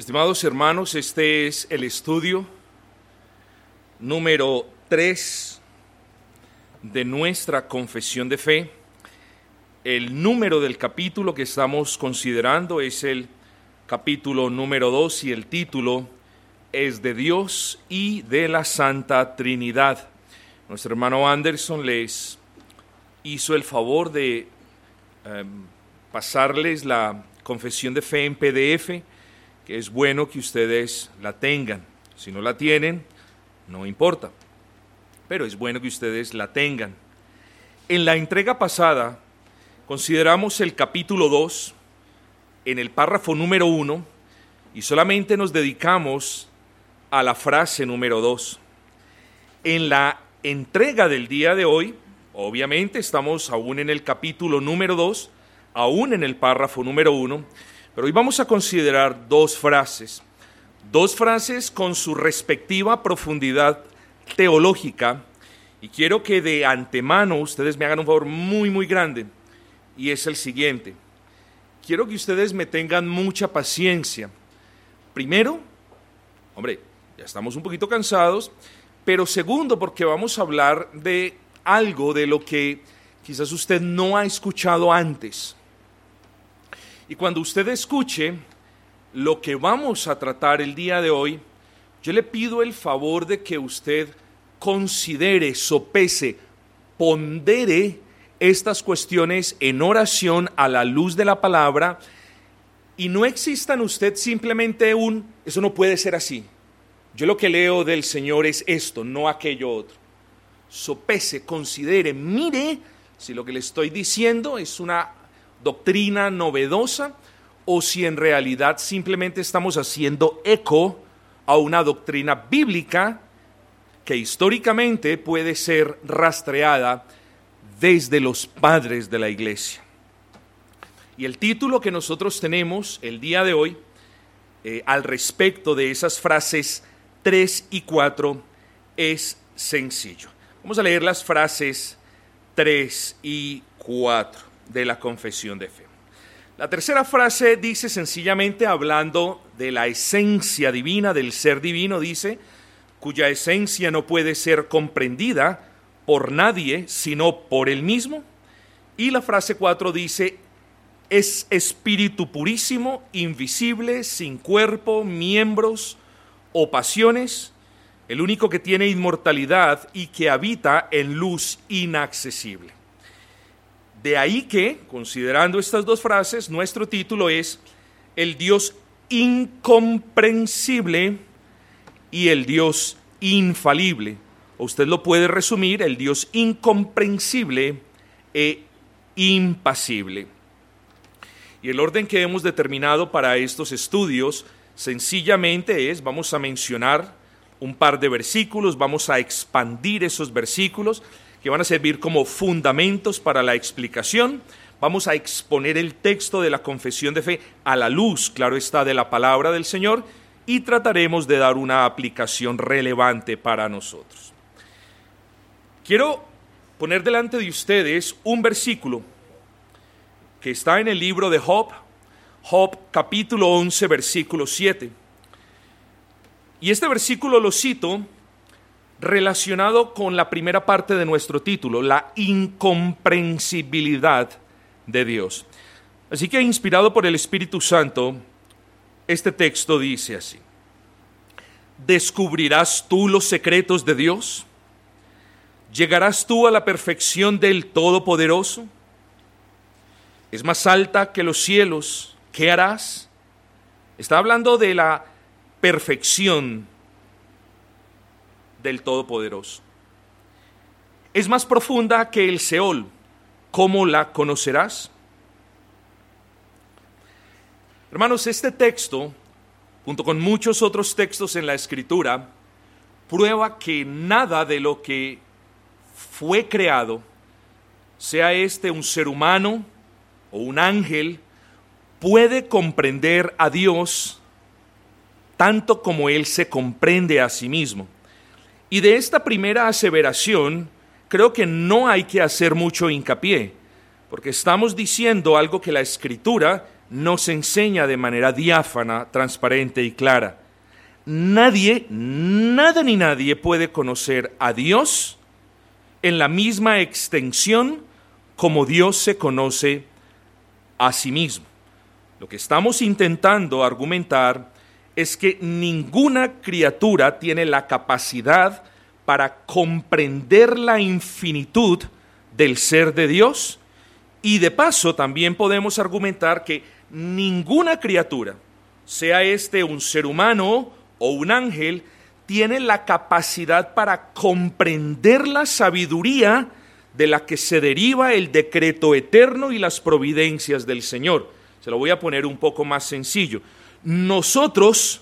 Estimados hermanos, este es el estudio número 3 de nuestra confesión de fe. El número del capítulo que estamos considerando es el capítulo número 2 y el título es de Dios y de la Santa Trinidad. Nuestro hermano Anderson les hizo el favor de eh, pasarles la confesión de fe en PDF es bueno que ustedes la tengan. Si no la tienen, no importa, pero es bueno que ustedes la tengan. En la entrega pasada consideramos el capítulo 2 en el párrafo número 1 y solamente nos dedicamos a la frase número 2. En la entrega del día de hoy, obviamente estamos aún en el capítulo número 2, aún en el párrafo número 1, pero hoy vamos a considerar dos frases, dos frases con su respectiva profundidad teológica, y quiero que de antemano ustedes me hagan un favor muy, muy grande, y es el siguiente. Quiero que ustedes me tengan mucha paciencia. Primero, hombre, ya estamos un poquito cansados, pero segundo, porque vamos a hablar de algo de lo que quizás usted no ha escuchado antes. Y cuando usted escuche lo que vamos a tratar el día de hoy, yo le pido el favor de que usted considere, sopese, pondere estas cuestiones en oración a la luz de la palabra y no exista en usted simplemente un, eso no puede ser así. Yo lo que leo del Señor es esto, no aquello otro. Sopese, considere, mire si lo que le estoy diciendo es una doctrina novedosa o si en realidad simplemente estamos haciendo eco a una doctrina bíblica que históricamente puede ser rastreada desde los padres de la iglesia. Y el título que nosotros tenemos el día de hoy eh, al respecto de esas frases 3 y 4 es sencillo. Vamos a leer las frases 3 y 4 de la confesión de fe. La tercera frase dice sencillamente, hablando de la esencia divina, del ser divino, dice, cuya esencia no puede ser comprendida por nadie sino por él mismo. Y la frase 4 dice, es espíritu purísimo, invisible, sin cuerpo, miembros o pasiones, el único que tiene inmortalidad y que habita en luz inaccesible. De ahí que, considerando estas dos frases, nuestro título es El Dios incomprensible y el Dios infalible. O usted lo puede resumir, el Dios incomprensible e impasible. Y el orden que hemos determinado para estos estudios sencillamente es, vamos a mencionar un par de versículos, vamos a expandir esos versículos que van a servir como fundamentos para la explicación. Vamos a exponer el texto de la confesión de fe a la luz, claro está, de la palabra del Señor y trataremos de dar una aplicación relevante para nosotros. Quiero poner delante de ustedes un versículo que está en el libro de Job, Job capítulo 11, versículo 7. Y este versículo lo cito relacionado con la primera parte de nuestro título, la incomprensibilidad de Dios. Así que inspirado por el Espíritu Santo, este texto dice así, ¿descubrirás tú los secretos de Dios? ¿Llegarás tú a la perfección del Todopoderoso? Es más alta que los cielos, ¿qué harás? Está hablando de la perfección del Todopoderoso. Es más profunda que el Seol. ¿Cómo la conocerás? Hermanos, este texto, junto con muchos otros textos en la Escritura, prueba que nada de lo que fue creado, sea este un ser humano o un ángel, puede comprender a Dios tanto como Él se comprende a sí mismo. Y de esta primera aseveración, creo que no hay que hacer mucho hincapié, porque estamos diciendo algo que la escritura nos enseña de manera diáfana, transparente y clara. Nadie, nada ni nadie puede conocer a Dios en la misma extensión como Dios se conoce a sí mismo. Lo que estamos intentando argumentar es que ninguna criatura tiene la capacidad para comprender la infinitud del ser de Dios y de paso también podemos argumentar que ninguna criatura, sea este un ser humano o un ángel, tiene la capacidad para comprender la sabiduría de la que se deriva el decreto eterno y las providencias del Señor. Se lo voy a poner un poco más sencillo. Nosotros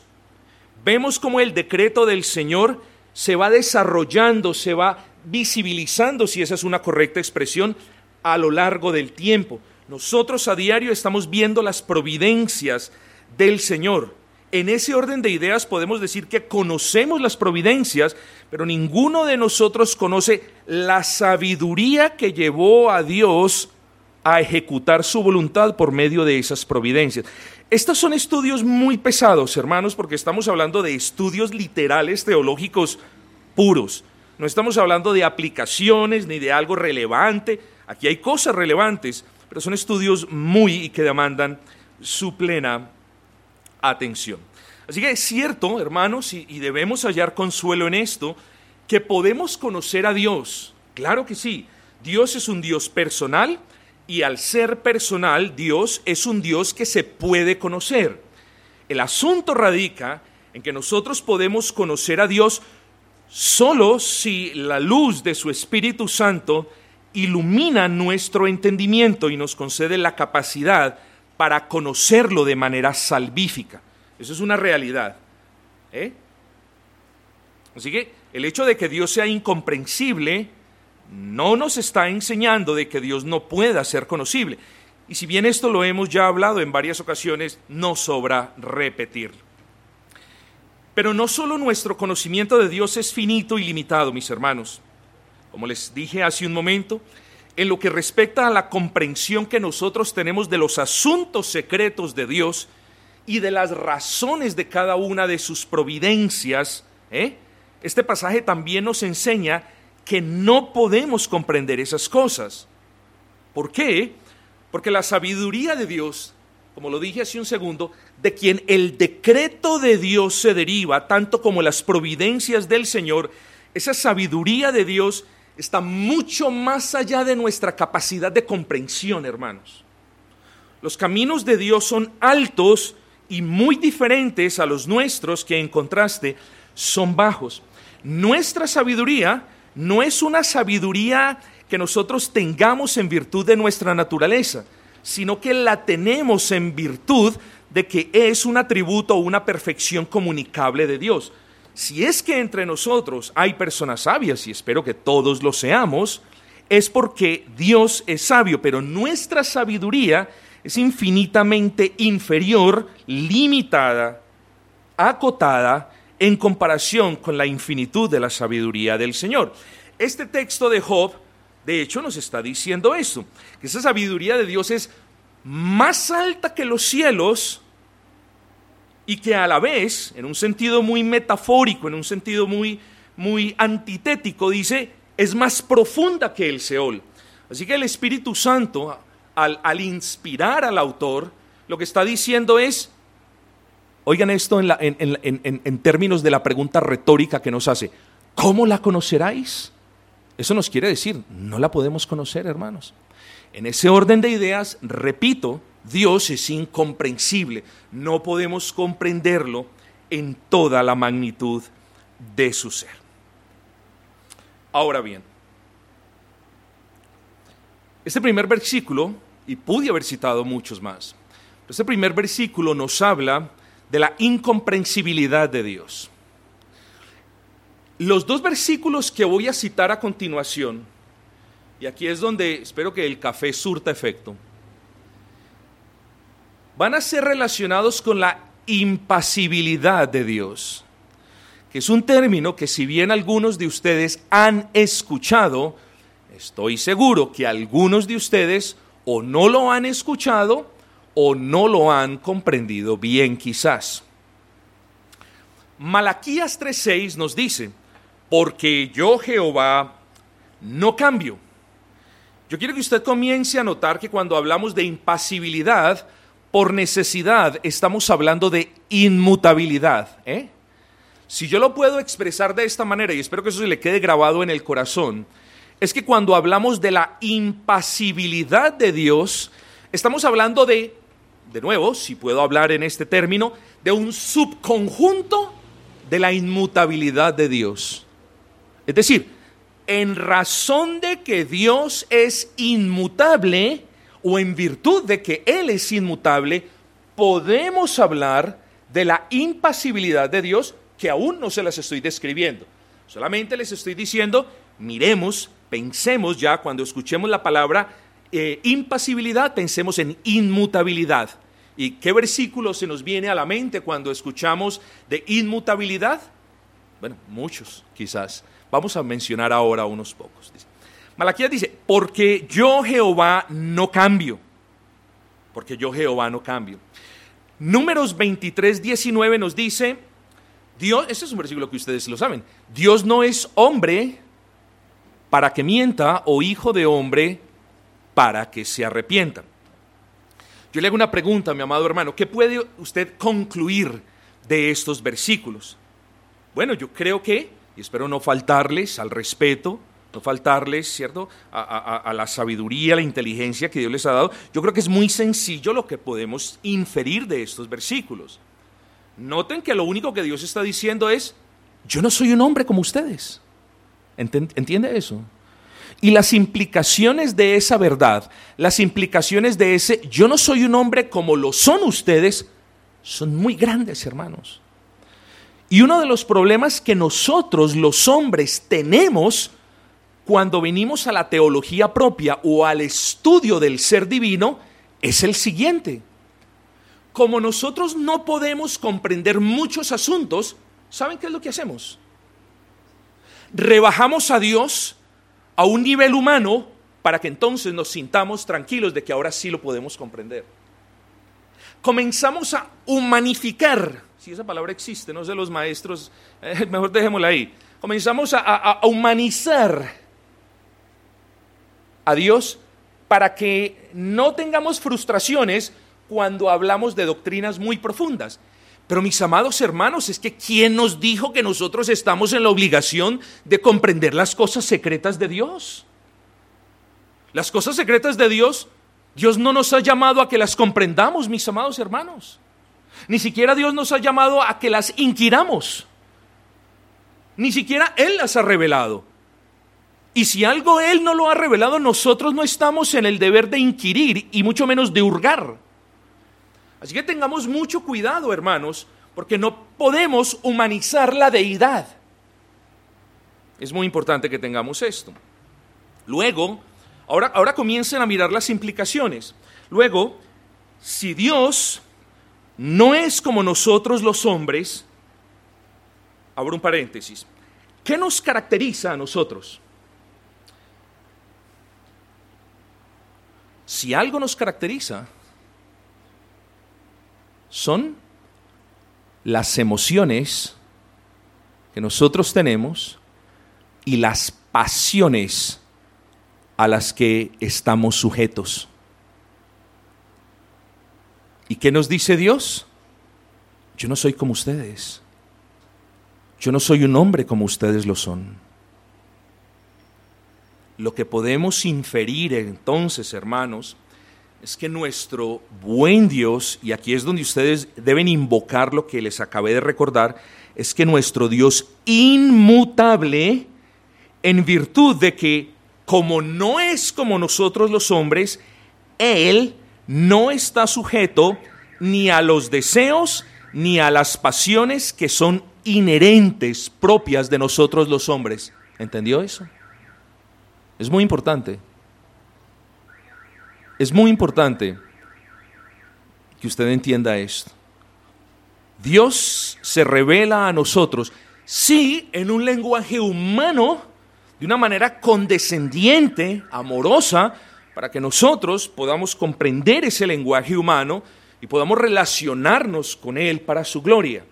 vemos cómo el decreto del Señor se va desarrollando, se va visibilizando, si esa es una correcta expresión, a lo largo del tiempo. Nosotros a diario estamos viendo las providencias del Señor. En ese orden de ideas podemos decir que conocemos las providencias, pero ninguno de nosotros conoce la sabiduría que llevó a Dios a ejecutar su voluntad por medio de esas providencias. Estos son estudios muy pesados, hermanos, porque estamos hablando de estudios literales teológicos puros. No estamos hablando de aplicaciones ni de algo relevante. Aquí hay cosas relevantes, pero son estudios muy y que demandan su plena atención. Así que es cierto, hermanos, y, y debemos hallar consuelo en esto, que podemos conocer a Dios. Claro que sí. Dios es un Dios personal y al ser personal, Dios es un Dios que se puede conocer. El asunto radica en que nosotros podemos conocer a Dios solo si la luz de su Espíritu Santo ilumina nuestro entendimiento y nos concede la capacidad para conocerlo de manera salvífica. Eso es una realidad. ¿eh? Así que el hecho de que Dios sea incomprensible no nos está enseñando de que Dios no pueda ser conocible. Y si bien esto lo hemos ya hablado en varias ocasiones, no sobra repetirlo. Pero no solo nuestro conocimiento de Dios es finito y limitado, mis hermanos. Como les dije hace un momento, en lo que respecta a la comprensión que nosotros tenemos de los asuntos secretos de Dios y de las razones de cada una de sus providencias, ¿eh? este pasaje también nos enseña que no podemos comprender esas cosas. ¿Por qué? Porque la sabiduría de Dios, como lo dije hace un segundo, de quien el decreto de Dios se deriva, tanto como las providencias del Señor, esa sabiduría de Dios está mucho más allá de nuestra capacidad de comprensión, hermanos. Los caminos de Dios son altos y muy diferentes a los nuestros, que en contraste son bajos. Nuestra sabiduría no es una sabiduría que nosotros tengamos en virtud de nuestra naturaleza, sino que la tenemos en virtud de que es un atributo o una perfección comunicable de Dios. Si es que entre nosotros hay personas sabias, y espero que todos lo seamos, es porque Dios es sabio, pero nuestra sabiduría es infinitamente inferior, limitada, acotada en comparación con la infinitud de la sabiduría del Señor. Este texto de Job, de hecho, nos está diciendo esto, que esa sabiduría de Dios es más alta que los cielos, y que a la vez, en un sentido muy metafórico, en un sentido muy, muy antitético, dice, es más profunda que el Seol. Así que el Espíritu Santo, al, al inspirar al autor, lo que está diciendo es, oigan esto en, términos de la pregunta retórica que nos hace, ¿cómo la conoceráis? Eso nos quiere decir, no la podemos conocer, hermanos. En ese orden de ideas, repito, Dios es incomprensible, no podemos comprenderlo en toda la magnitud de su ser. Ahora bien, este primer versículo, y pude haber citado muchos más, este primer versículo nos habla de la incomprensibilidad de Dios. Los dos versículos que voy a citar a continuación, y aquí es donde espero que el café surta efecto, van a ser relacionados con la impasibilidad de Dios, que es un término que si bien algunos de ustedes han escuchado, estoy seguro que algunos de ustedes o no lo han escuchado o no lo han comprendido bien quizás. Malaquías 3:6 nos dice, porque yo Jehová no cambio. Yo quiero que usted comience a notar que cuando hablamos de impasibilidad, por necesidad, estamos hablando de inmutabilidad. ¿eh? Si yo lo puedo expresar de esta manera, y espero que eso se le quede grabado en el corazón, es que cuando hablamos de la impasibilidad de Dios, estamos hablando de, de nuevo, si puedo hablar en este término, de un subconjunto de la inmutabilidad de Dios. Es decir, en razón de que Dios es inmutable o en virtud de que Él es inmutable, podemos hablar de la impasibilidad de Dios que aún no se las estoy describiendo. Solamente les estoy diciendo, miremos, pensemos ya cuando escuchemos la palabra eh, impasibilidad, pensemos en inmutabilidad. ¿Y qué versículo se nos viene a la mente cuando escuchamos de inmutabilidad? Bueno, muchos quizás. Vamos a mencionar ahora unos pocos. Malaquías dice, porque yo Jehová no cambio. Porque yo Jehová no cambio. Números 23, 19 nos dice, Dios, este es un versículo que ustedes lo saben, Dios no es hombre para que mienta o hijo de hombre para que se arrepienta. Yo le hago una pregunta, mi amado hermano, ¿qué puede usted concluir de estos versículos? Bueno, yo creo que, y espero no faltarles al respeto, no faltarles, ¿cierto?, a, a, la sabiduría, a la inteligencia que Dios les ha dado. Yo creo que es muy sencillo lo que podemos inferir de estos versículos. Noten que lo único que Dios está diciendo es, yo no soy un hombre como ustedes. ¿Entiende eso? Y las implicaciones de esa verdad, las implicaciones de ese, yo no soy un hombre como lo son ustedes, son muy grandes, hermanos. Y uno de los problemas que nosotros los hombres tenemos cuando venimos a la teología propia o al estudio del ser divino es el siguiente. Como nosotros no podemos comprender muchos asuntos, ¿saben qué es lo que hacemos? Rebajamos a Dios a un nivel humano para que entonces nos sintamos tranquilos de que ahora sí lo podemos comprender. Comenzamos a humanificar, si esa palabra existe, no sé los maestros, eh, mejor dejémosla ahí. Comenzamos a, a humanizar a Dios para que no tengamos frustraciones cuando hablamos de doctrinas muy profundas. Pero mis amados hermanos, es que ¿quién nos dijo que nosotros estamos en la obligación de comprender las cosas secretas de Dios? Las cosas secretas de Dios, Dios no nos ha llamado a que las comprendamos, mis amados hermanos. Ni siquiera Dios nos ha llamado a que las inquiramos. Ni siquiera Él las ha revelado. Y si algo Él no lo ha revelado, nosotros no estamos en el deber de inquirir y mucho menos de hurgar. Así que tengamos mucho cuidado, hermanos, porque no podemos humanizar la deidad. Es muy importante que tengamos esto. Luego, ahora, ahora comiencen a mirar las implicaciones. Luego, si Dios no es como nosotros los hombres, abro un paréntesis, ¿qué nos caracteriza a nosotros? si algo nos caracteriza, son las emociones que nosotros tenemos y las pasiones a las que estamos sujetos. ¿Y qué nos dice Dios? Yo no soy como ustedes. Yo no soy un hombre como ustedes lo son. Lo que podemos inferir entonces, hermanos, es que nuestro buen Dios, y aquí es donde ustedes deben invocar lo que les acabé de recordar, es que nuestro Dios inmutable, en virtud de que como no es como nosotros los hombres, Él no está sujeto ni a los deseos ni a las pasiones que son inherentes, propias de nosotros los hombres. ¿Entendió eso? Es muy importante. Es muy importante que usted entienda esto. Dios se revela a nosotros, sí, en un lenguaje humano, de una manera condescendiente, amorosa, para que nosotros podamos comprender ese lenguaje humano y podamos relacionarnos con Él para su gloria.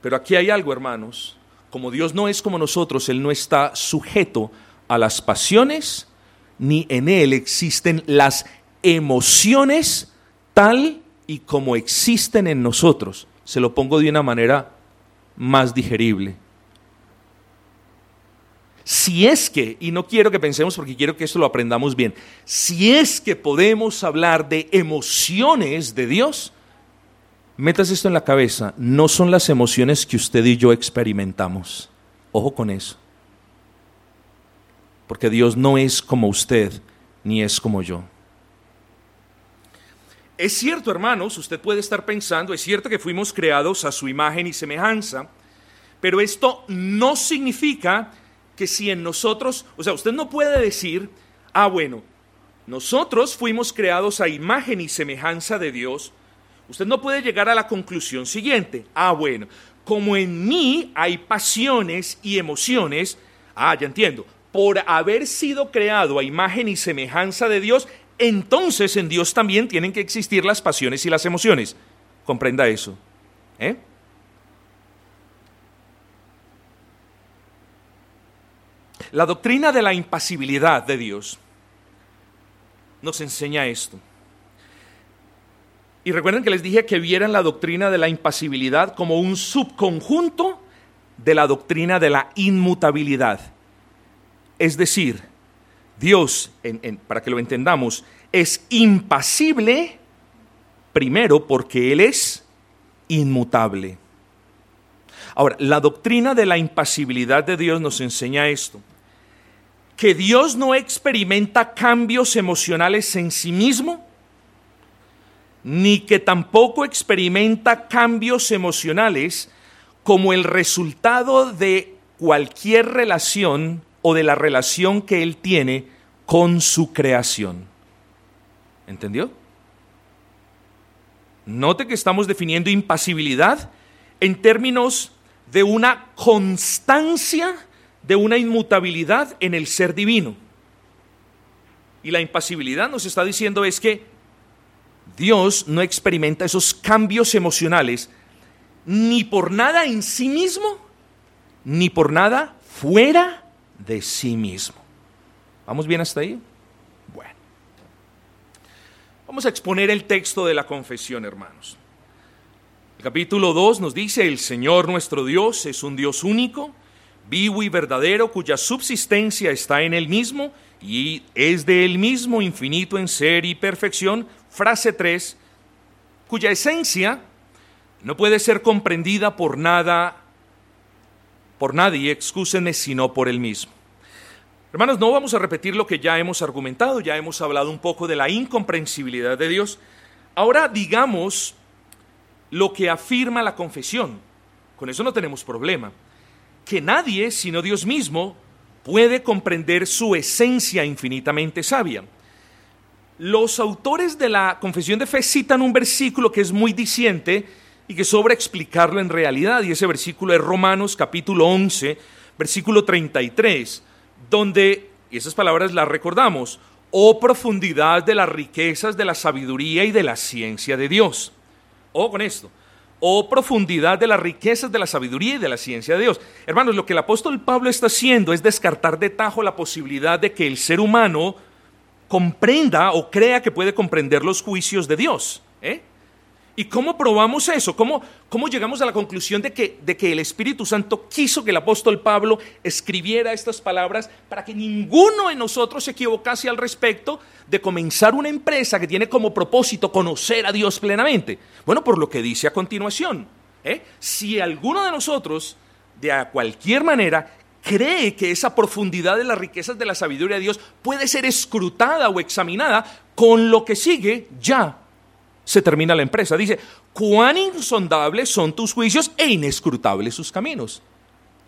Pero aquí hay algo, hermanos. Como Dios no es como nosotros, Él no está sujeto a las pasiones, ni en Él existen las emociones tal y como existen en nosotros. Se lo pongo de una manera más digerible. Si es que, y no quiero que pensemos porque quiero que esto lo aprendamos bien, si es que podemos hablar de emociones de Dios, metas esto en la cabeza, no son las emociones que usted y yo experimentamos. Ojo con eso. Porque Dios no es como usted, ni es como yo. Es cierto, hermanos, usted puede estar pensando, es cierto que fuimos creados a su imagen y semejanza, pero esto no significa que si en nosotros, o sea, usted no puede decir, ah, bueno, nosotros fuimos creados a imagen y semejanza de Dios, usted no puede llegar a la conclusión siguiente, ah, bueno, como en mí hay pasiones y emociones, ah, ya entiendo, por haber sido creado a imagen y semejanza de Dios, entonces en Dios también tienen que existir las pasiones y las emociones. Comprenda eso. ¿eh? La doctrina de la impasibilidad de Dios nos enseña esto. Y recuerden que les dije que vieran la doctrina de la impasibilidad como un subconjunto de la doctrina de la inmutabilidad. Es decir, Dios, para que lo entendamos, es impasible primero porque Él es inmutable. Ahora, la doctrina de la impasibilidad de Dios nos enseña esto, que Dios no experimenta cambios emocionales en sí mismo, ni que tampoco experimenta cambios emocionales como el resultado de cualquier relación o de la relación que Él tiene con su creación. ¿Entendió? Note que estamos definiendo impasibilidad en términos de una constancia, de una inmutabilidad en el ser divino. Y la impasibilidad nos está diciendo es que Dios no experimenta esos cambios emocionales ni por nada en sí mismo, ni por nada fuera de sí mismo. ¿Vamos bien hasta ahí? Bueno. Vamos a exponer el texto de la confesión, hermanos. El capítulo 2 nos dice, el Señor nuestro Dios es un Dios único, vivo y verdadero, cuya subsistencia está en Él mismo y es de Él mismo, infinito en ser y perfección. Frase 3, cuya esencia no puede ser comprendida por nada, por nadie, excúsenme, sino por Él mismo. Hermanos, no vamos a repetir lo que ya hemos argumentado, ya hemos hablado un poco de la incomprensibilidad de Dios. Ahora digamos lo que afirma la confesión. Con eso no tenemos problema. Que nadie, sino Dios mismo, puede comprender su esencia infinitamente sabia. Los autores de la confesión de fe citan un versículo que es muy diciente y que sobra explicarlo en realidad, y ese versículo es Romanos capítulo 11, versículo 33, donde, y esas palabras las recordamos, oh profundidad de las riquezas de la sabiduría y de la ciencia de Dios. O con esto. Oh profundidad de las riquezas de la sabiduría y de la ciencia de Dios. Hermanos, lo que el apóstol Pablo está haciendo es descartar de tajo la posibilidad de que el ser humano comprenda o crea que puede comprender los juicios de Dios. ¿Y cómo probamos eso? ¿Cómo, cómo llegamos a la conclusión de que, de que el Espíritu Santo quiso que el apóstol Pablo escribiera estas palabras para que ninguno de nosotros se equivocase al respecto de comenzar una empresa que tiene como propósito conocer a Dios plenamente? Bueno, por lo que dice a continuación. ¿eh? Si alguno de nosotros, de cualquier manera, cree que esa profundidad de las riquezas de la sabiduría de Dios puede ser escrutada o examinada, con lo que sigue ya se termina la empresa. Dice, cuán insondables son tus juicios e inescrutables sus caminos.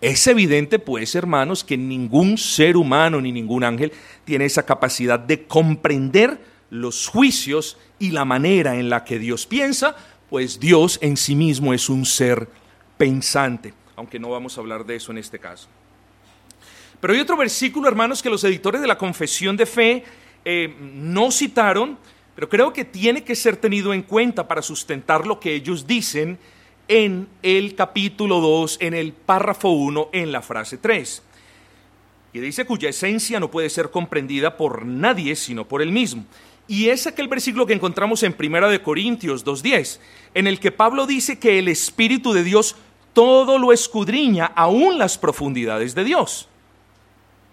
Es evidente, pues, hermanos, que ningún ser humano ni ningún ángel tiene esa capacidad de comprender los juicios y la manera en la que Dios piensa, pues Dios en sí mismo es un ser pensante, aunque no vamos a hablar de eso en este caso. Pero hay otro versículo, hermanos, que los editores de la confesión de fe eh, no citaron, pero creo que tiene que ser tenido en cuenta para sustentar lo que ellos dicen en el capítulo 2, en el párrafo 1, en la frase 3. Y dice cuya esencia no puede ser comprendida por nadie sino por él mismo. Y es aquel versículo que encontramos en Primera de Corintios 2.10, en el que Pablo dice que el Espíritu de Dios todo lo escudriña, aún las profundidades de Dios.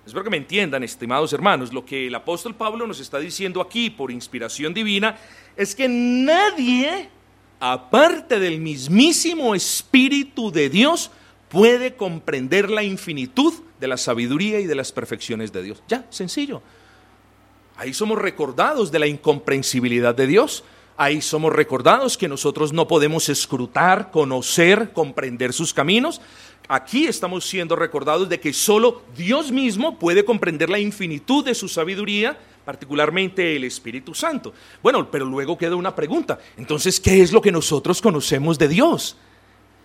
Espero que me entiendan, estimados hermanos, lo que el apóstol Pablo nos está diciendo aquí por inspiración divina es que nadie aparte del mismísimo Espíritu de Dios, puede comprender la infinitud de la sabiduría y de las perfecciones de Dios. Ya, sencillo. Ahí somos recordados de la incomprensibilidad de Dios. Ahí somos recordados que nosotros no podemos escrutar, conocer, comprender sus caminos. Aquí estamos siendo recordados de que solo Dios mismo puede comprender la infinitud de su sabiduría, particularmente el Espíritu Santo. Bueno, pero luego queda una pregunta. Entonces, ¿qué es lo que nosotros conocemos de Dios?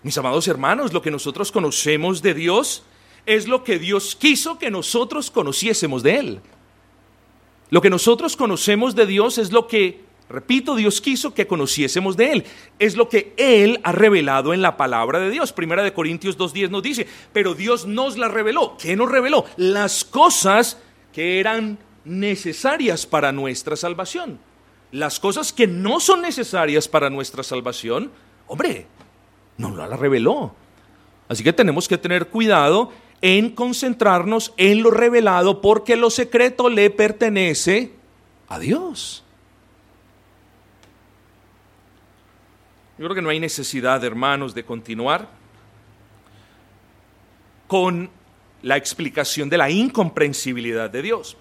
Mis amados hermanos, lo que nosotros conocemos de Dios es lo que Dios quiso que nosotros conociésemos de Él. Lo que nosotros conocemos de Dios es lo que, repito, Dios quiso que conociésemos de Él. Es lo que Él ha revelado en la palabra de Dios. Primera de Corintios 2.10 nos dice, pero Dios nos la reveló. ¿Qué nos reveló? Las cosas que eran necesarias para nuestra salvación. Las cosas que no son necesarias para nuestra salvación, hombre, no la reveló. Así que tenemos que tener cuidado en concentrarnos en lo revelado porque lo secreto le pertenece a Dios. Yo creo que no hay necesidad, hermanos, de continuar con la explicación de la incomprensibilidad de Dios.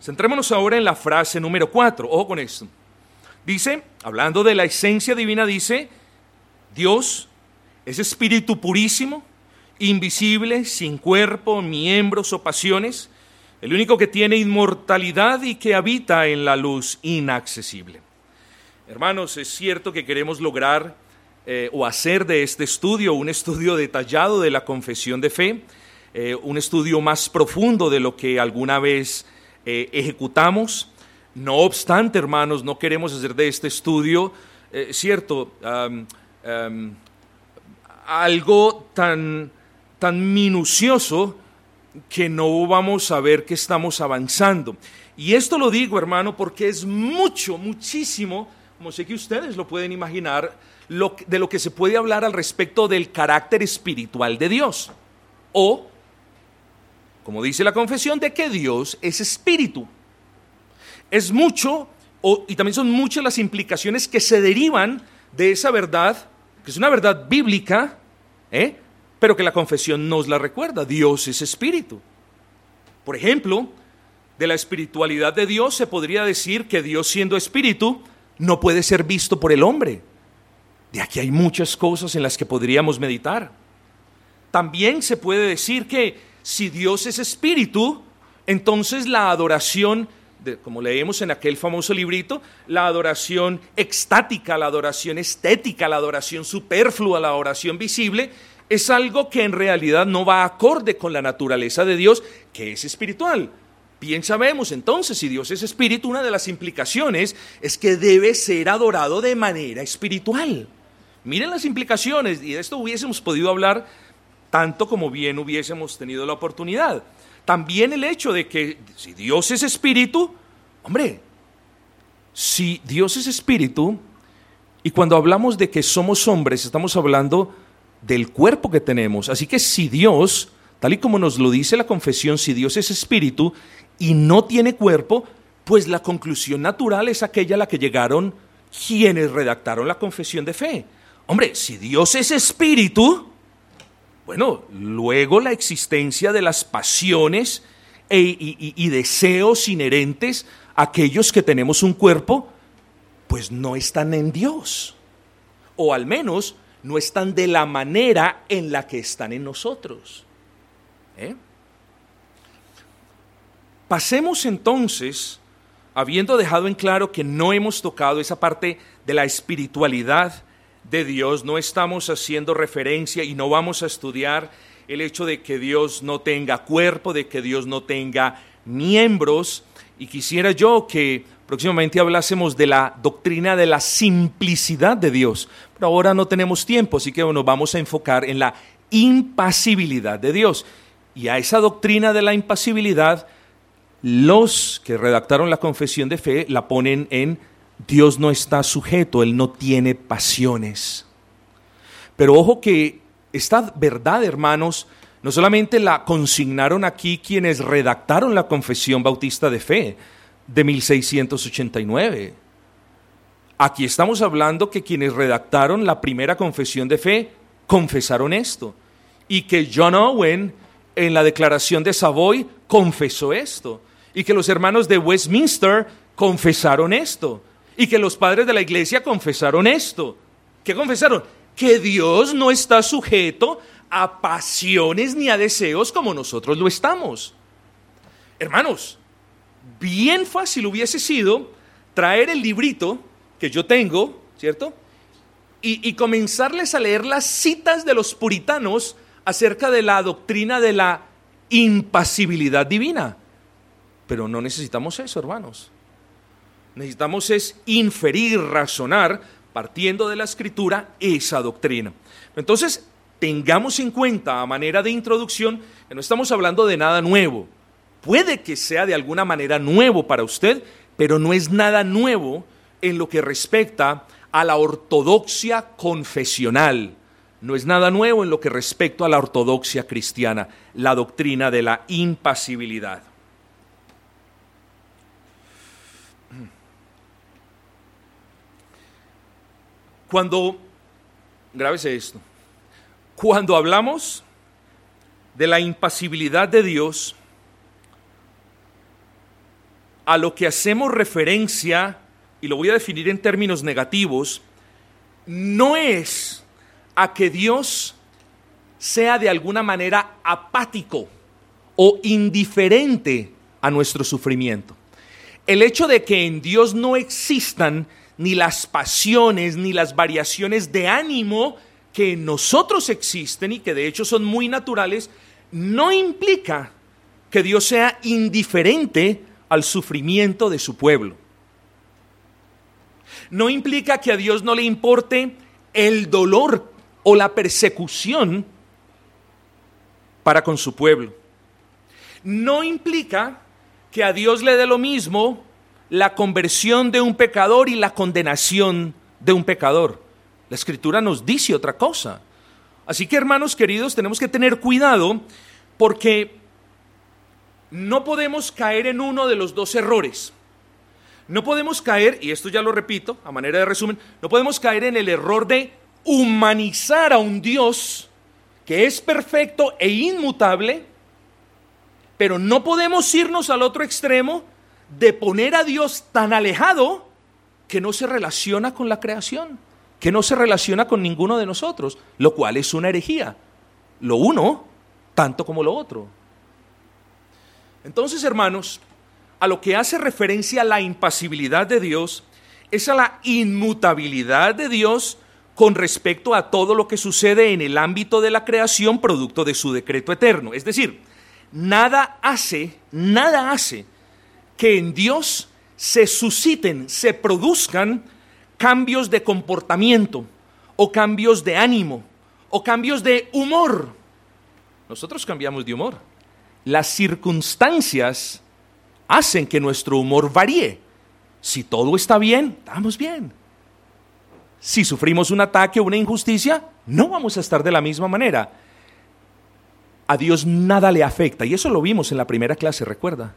Centrémonos ahora en la frase número 4. Ojo con esto. Dice, hablando de la esencia divina, dice, Dios es espíritu purísimo, invisible, sin cuerpo, miembros o pasiones, el único que tiene inmortalidad y que habita en la luz inaccesible. Hermanos, es cierto que queremos lograr eh, o hacer de este estudio un estudio detallado de la confesión de fe, eh, un estudio más profundo de lo que alguna vez eh, ejecutamos. No obstante, hermanos, no queremos hacer de este estudio, cierto, algo tan, tan minucioso que no vamos a ver que estamos avanzando. Y esto lo digo, hermano, porque es mucho, muchísimo, como sé que ustedes lo pueden imaginar, de lo que se puede hablar al respecto del carácter espiritual de Dios. O como dice la confesión, de que Dios es espíritu. Es mucho, y también son muchas las implicaciones que se derivan de esa verdad, que es una verdad bíblica, ¿eh? pero que la confesión nos la recuerda. Dios es espíritu. Por ejemplo, de la espiritualidad de Dios se podría decir que Dios siendo espíritu no puede ser visto por el hombre. De aquí hay muchas cosas en las que podríamos meditar. También se puede decir que si Dios es espíritu, entonces la adoración, como leemos en aquel famoso librito, la adoración extática, la adoración estética, la adoración superflua, la adoración visible, es algo que en realidad no va acorde con la naturaleza de Dios, que es espiritual. Bien sabemos entonces, si Dios es espíritu, una de las implicaciones es que debe ser adorado de manera espiritual. Miren las implicaciones, y de esto hubiésemos podido hablar tanto como bien hubiésemos tenido la oportunidad. También el hecho de que si Dios es espíritu, hombre, si Dios es espíritu, y cuando hablamos de que somos hombres, estamos hablando del cuerpo que tenemos. Así que si Dios, tal y como nos lo dice la confesión, si Dios es espíritu y no tiene cuerpo, pues la conclusión natural es aquella a la que llegaron quienes redactaron la confesión de fe. Hombre, si Dios es espíritu, bueno, luego la existencia de las pasiones e, y, deseos inherentes a aquellos que tenemos un cuerpo, pues no están en Dios. O al menos no están de la manera en la que están en nosotros. ¿Eh? Pasemos entonces, habiendo dejado en claro que no hemos tocado esa parte de la espiritualidad de Dios, no estamos haciendo referencia y no vamos a estudiar el hecho de que Dios no tenga cuerpo, de que Dios no tenga miembros y quisiera yo que próximamente hablásemos de la doctrina de la simplicidad de Dios. Pero ahora no tenemos tiempo, así que nos vamos a enfocar en la impasibilidad de Dios. Y a esa doctrina de la impasibilidad, los que redactaron la confesión de fe la ponen en Dios no está sujeto, Él no tiene pasiones. Pero ojo que esta verdad, hermanos, no solamente la consignaron aquí quienes redactaron la confesión bautista de fe de 1689. Aquí estamos hablando que quienes redactaron la primera confesión de fe confesaron esto. Y que John Owen en la declaración de Savoy confesó esto. Y que los hermanos de Westminster confesaron esto. Y que los padres de la iglesia confesaron esto. ¿Qué confesaron? que Dios no está sujeto a pasiones ni a deseos como nosotros lo estamos. Hermanos, bien fácil hubiese sido traer el librito que yo tengo, ¿cierto? Y, comenzarles a leer las citas de los puritanos acerca de la doctrina de la impasibilidad divina. Pero no necesitamos eso, hermanos. Necesitamos es inferir, razonar partiendo de la escritura, esa doctrina. Entonces, tengamos en cuenta a manera de introducción que no estamos hablando de nada nuevo. Puede que sea de alguna manera nuevo para usted, pero no es nada nuevo en lo que respecta a la ortodoxia confesional. No es nada nuevo en lo que respecta a la ortodoxia cristiana, la doctrina de la impasibilidad. Cuando, grábese esto, cuando hablamos de la impasibilidad de Dios, a lo que hacemos referencia, y lo voy a definir en términos negativos, no es a que Dios sea de alguna manera apático o indiferente a nuestro sufrimiento. El hecho de que en Dios no existan ni las pasiones, ni las variaciones de ánimo que en nosotros existen y que de hecho son muy naturales, no implica que Dios sea indiferente al sufrimiento de su pueblo. No implica que a Dios no le importe el dolor o la persecución para con su pueblo. No implica que a Dios le dé lo mismo la conversión de un pecador y la condenación de un pecador. La escritura nos dice otra cosa. Así que hermanos queridos, tenemos que tener cuidado porque no podemos caer en uno de los dos errores. No podemos caer, y esto ya lo repito a manera de resumen, no podemos caer en el error de humanizar a un Dios que es perfecto e inmutable, pero no podemos irnos al otro extremo de poner a Dios tan alejado que no se relaciona con la creación, que no se relaciona con ninguno de nosotros, lo cual es una herejía. Lo uno, tanto como lo otro. Entonces, hermanos, a lo que hace referencia la impasibilidad de Dios es a la inmutabilidad de Dios con respecto a todo lo que sucede en el ámbito de la creación producto de su decreto eterno. Es decir, nada hace, nada hace que en Dios se susciten, se produzcan cambios de comportamiento o cambios de ánimo o cambios de humor. Nosotros cambiamos de humor. Las circunstancias hacen que nuestro humor varíe. Si todo está bien, estamos bien. Si sufrimos un ataque o una injusticia, no vamos a estar de la misma manera. A Dios nada le afecta, y eso lo vimos en la primera clase, recuerda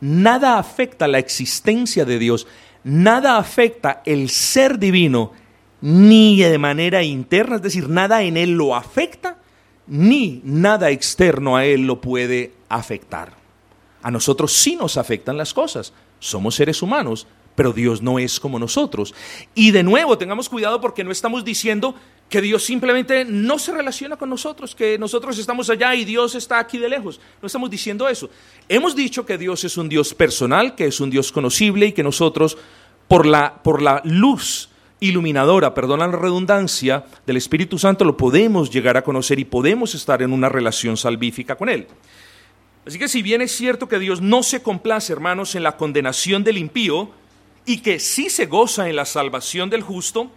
nada afecta la existencia de Dios, nada afecta el ser divino, ni de manera interna, es decir, nada en Él lo afecta, ni nada externo a Él lo puede afectar. A nosotros sí nos afectan las cosas, somos seres humanos, pero Dios no es como nosotros. Y de nuevo, tengamos cuidado porque no estamos diciendo que Dios simplemente no se relaciona con nosotros, que nosotros estamos allá y Dios está aquí de lejos. No estamos diciendo eso. Hemos dicho que Dios es un Dios personal, que es un Dios conocible y que nosotros, por la, por la luz iluminadora, perdona la redundancia, del Espíritu Santo, lo podemos llegar a conocer y podemos estar en una relación salvífica con Él. Así que si bien es cierto que Dios no se complace, hermanos, en la condenación del impío y que sí se goza en la salvación del justo,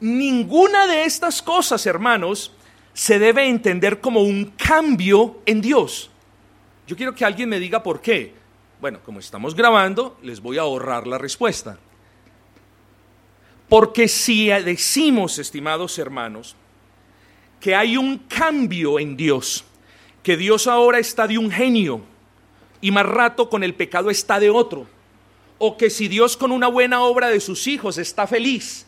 ninguna de estas cosas, hermanos, se debe entender como un cambio en Dios. Yo quiero que alguien me diga por qué. Bueno, como estamos grabando, les voy a ahorrar la respuesta. Porque si decimos, estimados hermanos, que hay un cambio en Dios, que Dios ahora está de un genio y más rato con el pecado está de otro, o que si Dios con una buena obra de sus hijos está feliz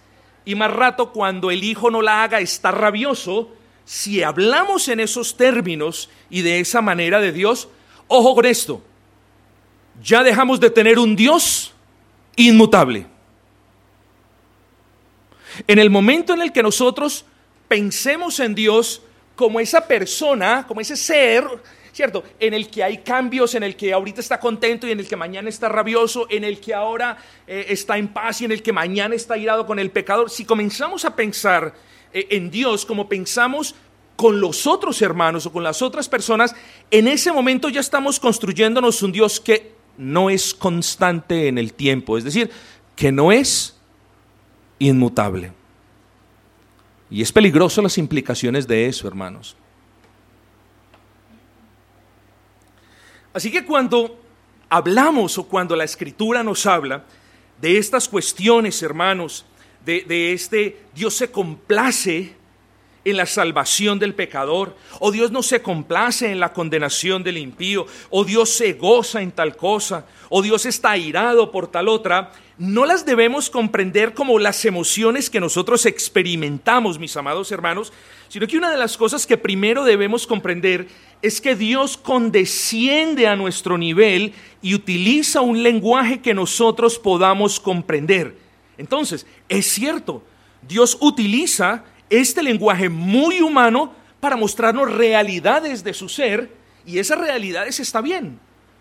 y más rato cuando el hijo no la haga está rabioso, si hablamos en esos términos y de esa manera de Dios, ojo con esto, ya dejamos de tener un Dios inmutable. En el momento en el que nosotros pensemos en Dios como esa persona, como ese ser, ¿cierto? En el que hay cambios, en el que ahorita está contento y en el que mañana está rabioso, en el que ahora eh, está en paz y en el que mañana está irado con el pecador. Si comenzamos a pensar eh, en Dios como pensamos con los otros hermanos o con las otras personas, en ese momento ya estamos construyéndonos un Dios que no es constante en el tiempo, es decir, que no es inmutable. Y es peligroso las implicaciones de eso, hermanos. Así que cuando hablamos o cuando la escritura nos habla de estas cuestiones, hermanos, de, de este Dios se complace en la salvación del pecador, o Dios no se complace en la condenación del impío, o Dios se goza en tal cosa, o Dios está airado por tal otra, no las debemos comprender como las emociones que nosotros experimentamos, mis amados hermanos, sino que una de las cosas que primero debemos comprender es que Dios condesciende a nuestro nivel y utiliza un lenguaje que nosotros podamos comprender. Entonces, es cierto, Dios utiliza este lenguaje muy humano para mostrarnos realidades de su ser y esas realidades está bien.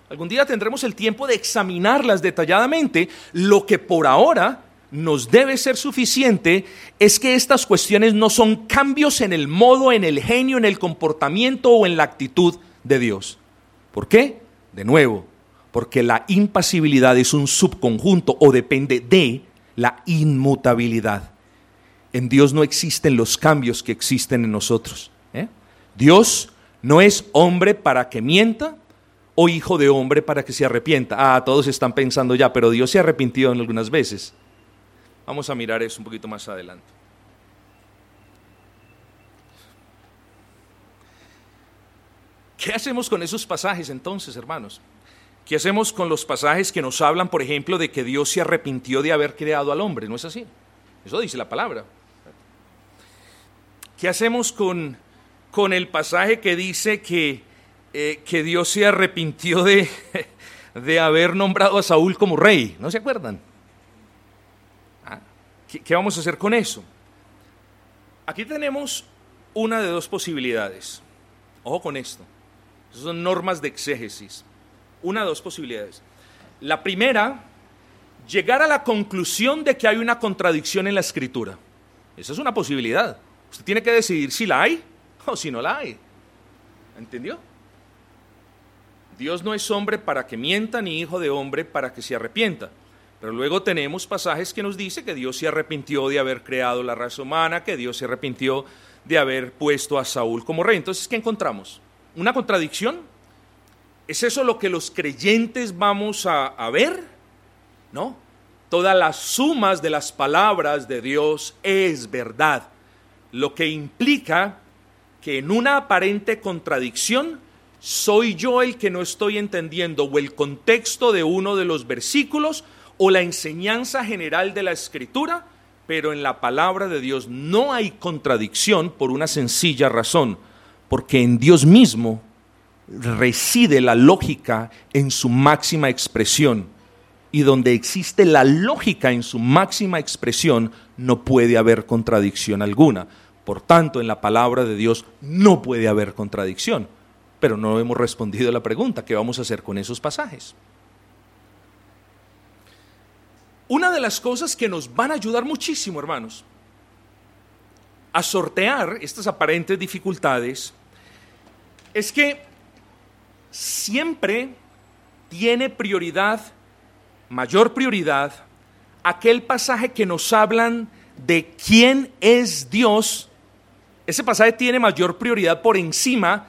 Algún día tendremos el tiempo de examinarlas detalladamente. Lo que por ahora nos debe ser suficiente es que estas cuestiones no son cambios en el modo, en el genio, en el comportamiento o en la actitud de Dios. ¿Por qué? De nuevo, porque la impasibilidad es un subconjunto o depende de la inmutabilidad. En Dios no existen los cambios que existen en nosotros. ¿eh? Dios no es hombre para que mienta o hijo de hombre para que se arrepienta. Ah, todos están pensando ya, pero Dios se arrepintió en algunas veces. Vamos a mirar eso un poquito más adelante. ¿Qué hacemos con esos pasajes entonces, hermanos? ¿Qué hacemos con los pasajes que nos hablan, por ejemplo, de que Dios se arrepintió de haber creado al hombre? ¿No es así? Eso dice la palabra. ¿Qué hacemos con, con el pasaje que dice que, eh, que Dios se arrepintió de, de haber nombrado a Saúl como rey? ¿No se acuerdan? Ah, ¿Qué, ¿Qué vamos a hacer con eso? Aquí tenemos una de dos posibilidades. Ojo con esto. Esas son normas de exégesis. Una de dos posibilidades. La primera, llegar a la conclusión de que hay una contradicción en la escritura. Esa es una posibilidad. Usted tiene que decidir si la hay o si no la hay. ¿Entendió? Dios no es hombre para que mienta, ni hijo de hombre para que se arrepienta. Pero luego tenemos pasajes que nos dice que Dios se arrepintió de haber creado la raza humana, que Dios se arrepintió de haber puesto a Saúl como rey. Entonces, ¿qué encontramos? ¿Una contradicción? ¿Es eso lo que los creyentes vamos a, a ver? No. Todas las sumas de las palabras de Dios es verdad lo que implica que en una aparente contradicción soy yo el que no estoy entendiendo o el contexto de uno de los versículos o la enseñanza general de la escritura, pero en la palabra de Dios no hay contradicción por una sencilla razón, porque en Dios mismo reside la lógica en su máxima expresión. Y donde existe la lógica en su máxima expresión, no puede haber contradicción alguna. Por tanto, en la palabra de Dios no puede haber contradicción. Pero no hemos respondido a la pregunta, ¿qué vamos a hacer con esos pasajes? Una de las cosas que nos van a ayudar muchísimo, hermanos, a sortear estas aparentes dificultades, es que siempre tiene prioridad, mayor prioridad, aquel pasaje que nos hablan de quién es Dios. Ese pasaje tiene mayor prioridad por encima,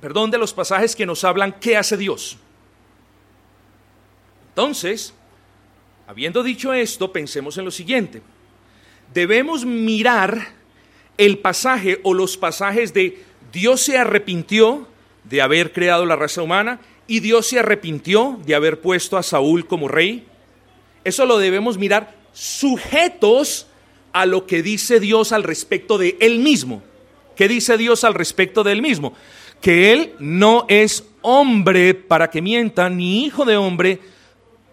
perdón, de los pasajes que nos hablan qué hace Dios. Entonces, habiendo dicho esto, pensemos en lo siguiente. Debemos mirar el pasaje o los pasajes de Dios se arrepintió de haber creado la raza humana y Dios se arrepintió de haber puesto a Saúl como rey. Eso lo debemos mirar sujetos a lo que dice Dios al respecto de él mismo. ¿Qué dice Dios al respecto de él mismo? Que él no es hombre para que mienta, ni hijo de hombre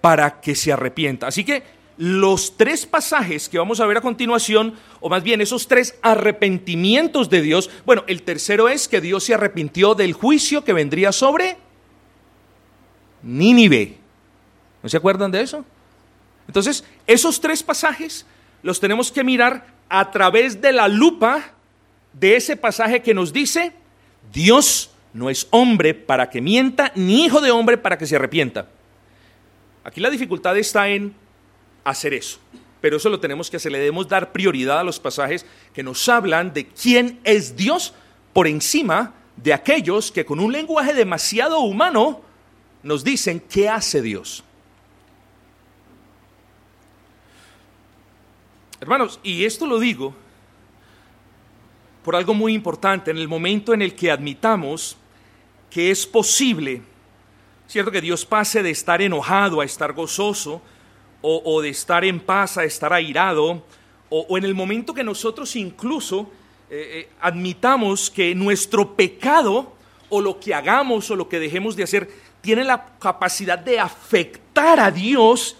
para que se arrepienta. Así que los tres pasajes que vamos a ver a continuación, o más bien esos tres arrepentimientos de Dios, bueno, el tercero es que Dios se arrepintió del juicio que vendría sobre Nínive. ¿No se acuerdan de eso? Entonces, esos tres pasajes los tenemos que mirar a través de la lupa de ese pasaje que nos dice, Dios no es hombre para que mienta, ni hijo de hombre para que se arrepienta. Aquí la dificultad está en hacer eso. Pero eso lo tenemos que hacer, le debemos dar prioridad a los pasajes que nos hablan de quién es Dios por encima de aquellos que con un lenguaje demasiado humano nos dicen qué hace Dios. Hermanos, y esto lo digo por algo muy importante, en el momento en el que admitamos que es posible, cierto que Dios pase de estar enojado a estar gozoso, o, de estar en paz a estar airado, o, en el momento que nosotros incluso eh, eh, admitamos que nuestro pecado o lo que hagamos o lo que dejemos de hacer tiene la capacidad de afectar a Dios,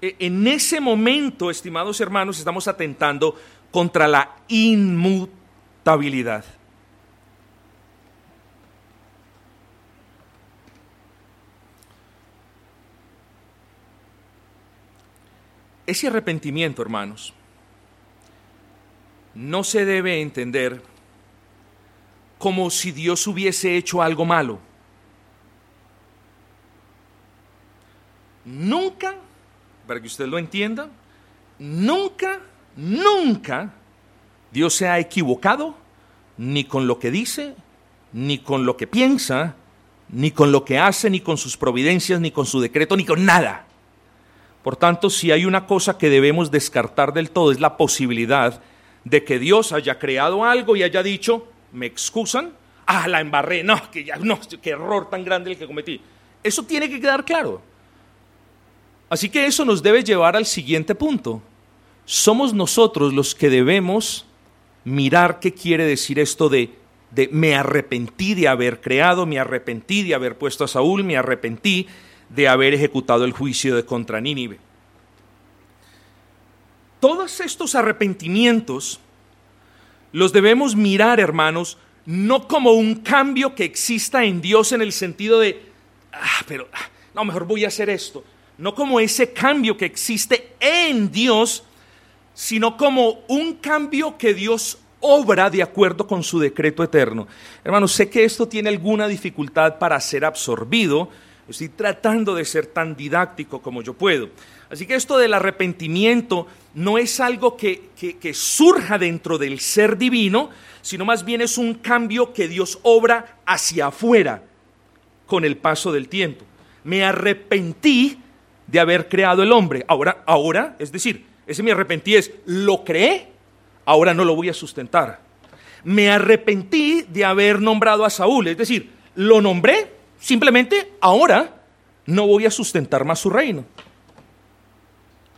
eh, en ese momento, estimados hermanos, estamos atentando contra la inmutabilidad. Ese arrepentimiento, hermanos, no se debe entender como si Dios hubiese hecho algo malo. Nunca, para que usted lo entienda, nunca, nunca Dios se ha equivocado ni con lo que dice, ni con lo que piensa, ni con lo que hace, ni con sus providencias, ni con su decreto, ni con nada. Por tanto, si hay una cosa que debemos descartar del todo es la posibilidad de que Dios haya creado algo y haya dicho, ¿me excusan? Ah, la embarré, no, que ya, no, qué error tan grande el que cometí. Eso tiene que quedar claro. Así que eso nos debe llevar al siguiente punto. Somos nosotros los que debemos mirar qué quiere decir esto de, de me arrepentí de haber creado, me arrepentí de haber puesto a Saúl, me arrepentí de haber ejecutado el juicio de contra Nínive. Todos estos arrepentimientos los debemos mirar, hermanos, no como un cambio que exista en Dios en el sentido de, ah, pero, ah, no, mejor voy a hacer esto. No como ese cambio que existe en Dios, sino como un cambio que Dios obra de acuerdo con su decreto eterno. Hermanos, sé que esto tiene alguna dificultad para ser absorbido, Estoy tratando de ser tan didáctico como yo puedo. Así que esto del arrepentimiento no es algo que, que, surja dentro del ser divino, sino más bien es un cambio que Dios obra hacia afuera con el paso del tiempo. Me arrepentí de haber creado el hombre. Ahora, ahora, es decir, ese me arrepentí es, lo creé, ahora no lo voy a sustentar. Me arrepentí de haber nombrado a Saúl, es decir, lo nombré, Simplemente ahora no voy a sustentar más su reino.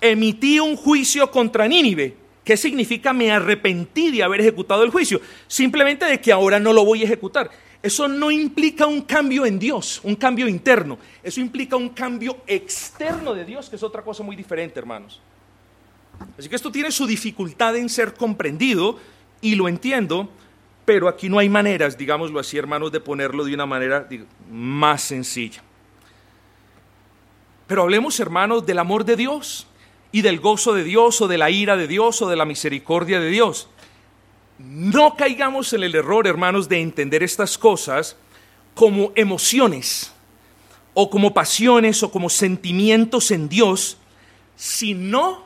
Emití un juicio contra Nínive. ¿Qué significa me arrepentí de haber ejecutado el juicio? Simplemente de que ahora no lo voy a ejecutar. Eso no implica un cambio en Dios, un cambio interno. Eso implica un cambio externo de Dios, que es otra cosa muy diferente, hermanos. Así que esto tiene su dificultad en ser comprendido y lo entiendo, pero aquí no hay maneras, digámoslo así, hermanos, de ponerlo de una manera más sencilla. Pero hablemos, hermanos, del amor de Dios y del gozo de Dios o de la ira de Dios o de la misericordia de Dios. No caigamos en el error, hermanos, de entender estas cosas como emociones o como pasiones o como sentimientos en Dios, sino